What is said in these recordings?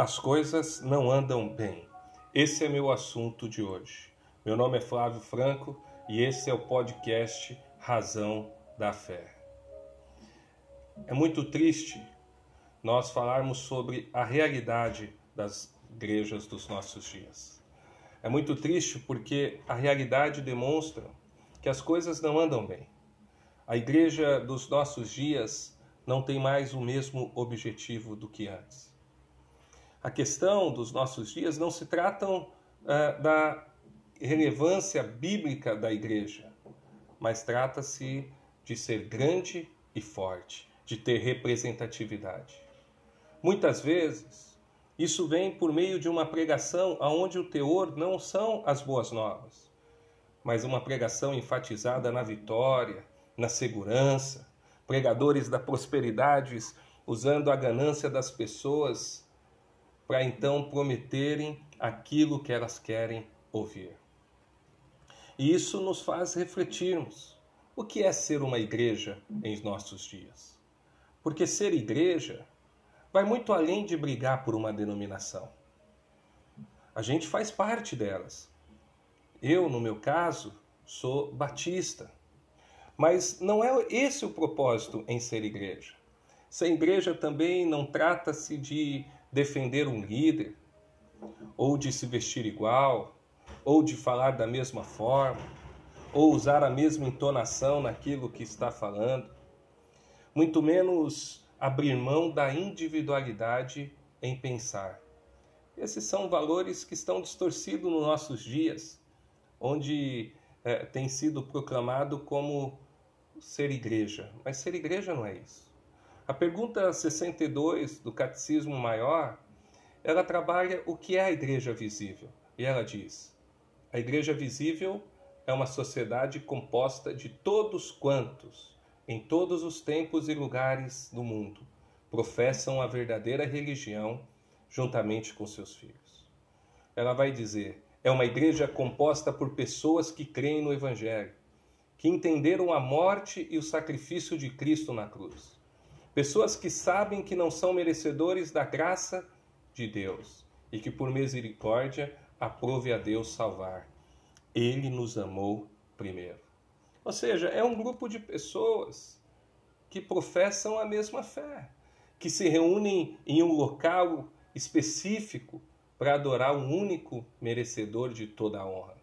As coisas não andam bem. Esse é meu assunto de hoje. Meu nome é Flávio Franco e esse é o podcast Razão da Fé. É muito triste nós falarmos sobre a realidade das igrejas dos nossos dias. É muito triste porque a realidade demonstra que as coisas não andam bem. A igreja dos nossos dias não tem mais o mesmo objetivo do que antes a questão dos nossos dias não se tratam uh, da relevância bíblica da igreja, mas trata-se de ser grande e forte, de ter representatividade. Muitas vezes, isso vem por meio de uma pregação onde o teor não são as boas novas, mas uma pregação enfatizada na vitória, na segurança, pregadores da prosperidade usando a ganância das pessoas para então prometerem aquilo que elas querem ouvir. E isso nos faz refletirmos o que é ser uma igreja em nossos dias. Porque ser igreja vai muito além de brigar por uma denominação. A gente faz parte delas. Eu, no meu caso, sou batista. Mas não é esse o propósito em ser igreja. Ser igreja também não trata-se de defender um líder, ou de se vestir igual, ou de falar da mesma forma, ou usar a mesma entonação naquilo que está falando, muito menos abrir mão da individualidade em pensar. Esses são valores que estão distorcidos nos nossos dias, onde é, tem sido proclamado como ser igreja. Mas ser igreja não é isso. A pergunta 62 do Catecismo Maior, ela trabalha o que é a igreja visível. E ela diz: A igreja visível é uma sociedade composta de todos quantos, em todos os tempos e lugares do mundo, professam a verdadeira religião juntamente com seus filhos. Ela vai dizer: é uma igreja composta por pessoas que creem no Evangelho, que entenderam a morte e o sacrifício de Cristo na cruz Pessoas que sabem que não são merecedores da graça de Deus e que por misericórdia aprove a Deus salvar. Ele nos amou primeiro. Ou seja, é um grupo de pessoas que professam a mesma fé, que se reúnem em um local específico para adorar um único merecedor de toda a honra.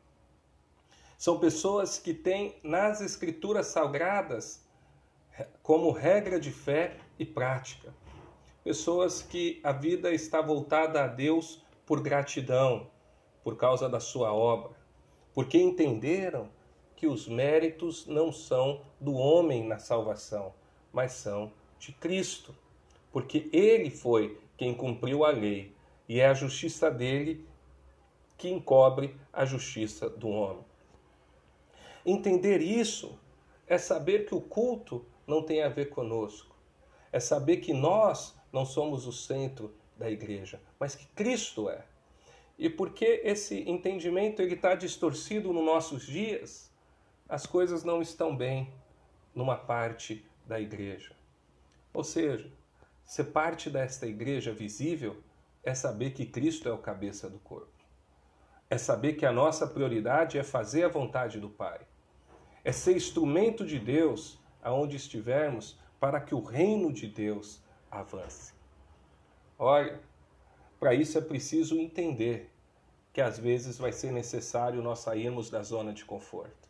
São pessoas que têm nas Escrituras Sagradas como regra de fé e prática. Pessoas que a vida está voltada a Deus por gratidão, por causa da sua obra, porque entenderam que os méritos não são do homem na salvação, mas são de Cristo, porque ele foi quem cumpriu a lei e é a justiça dele que encobre a justiça do homem. Entender isso é saber que o culto não tem a ver conosco. É saber que nós não somos o centro da igreja, mas que Cristo é. E porque esse entendimento ele está distorcido nos nossos dias, as coisas não estão bem numa parte da igreja. Ou seja, ser parte desta igreja visível é saber que Cristo é o cabeça do corpo. É saber que a nossa prioridade é fazer a vontade do Pai. É ser instrumento de Deus aonde estivermos, para que o reino de Deus avance. Olha, para isso é preciso entender que às vezes vai ser necessário nós sairmos da zona de conforto.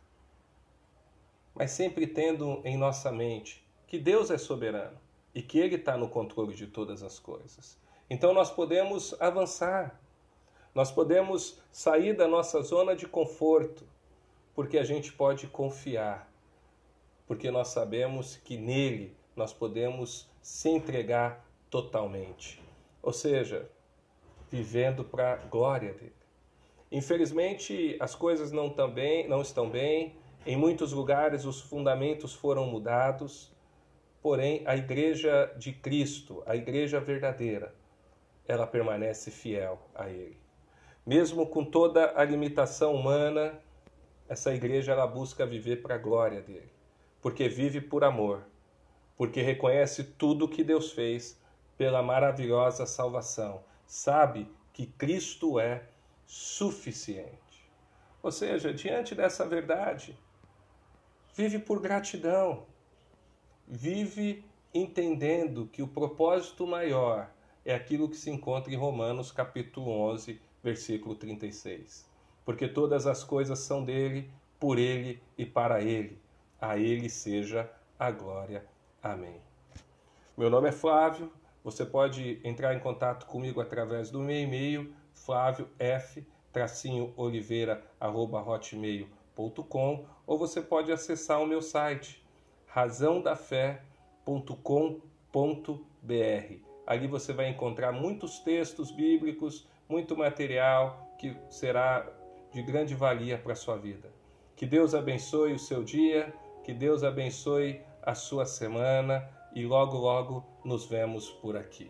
Mas sempre tendo em nossa mente que Deus é soberano e que Ele está no controle de todas as coisas. Então nós podemos avançar, nós podemos sair da nossa zona de conforto, porque a gente pode confiar porque nós sabemos que nele nós podemos se entregar totalmente. Ou seja, vivendo para a glória dele. Infelizmente, as coisas não, também, não estão bem, em muitos lugares os fundamentos foram mudados, porém a igreja de Cristo, a igreja verdadeira, ela permanece fiel a ele. Mesmo com toda a limitação humana, essa igreja ela busca viver para a glória dele porque vive por amor, porque reconhece tudo que Deus fez pela maravilhosa salvação sabe que Cristo é suficiente. Ou seja, diante dessa verdade, vive por gratidão, vive entendendo que o propósito maior é aquilo que se encontra em Romanos capítulo 11, versículo 36. Porque todas as coisas são dele, por ele e para ele. A ele seja a glória. Amém. Meu nome é Flávio. Você pode entrar em contato comigo através do meu e-mail, flaviof-oliveira.hotmail.com ou você pode acessar o meu site, razãodafé.com.br. Ali você vai encontrar muitos textos bíblicos, muito material que será de grande valia para a sua vida. Que Deus abençoe o seu dia, que Deus abençoe a sua semana e logo, logo nos vemos por aqui.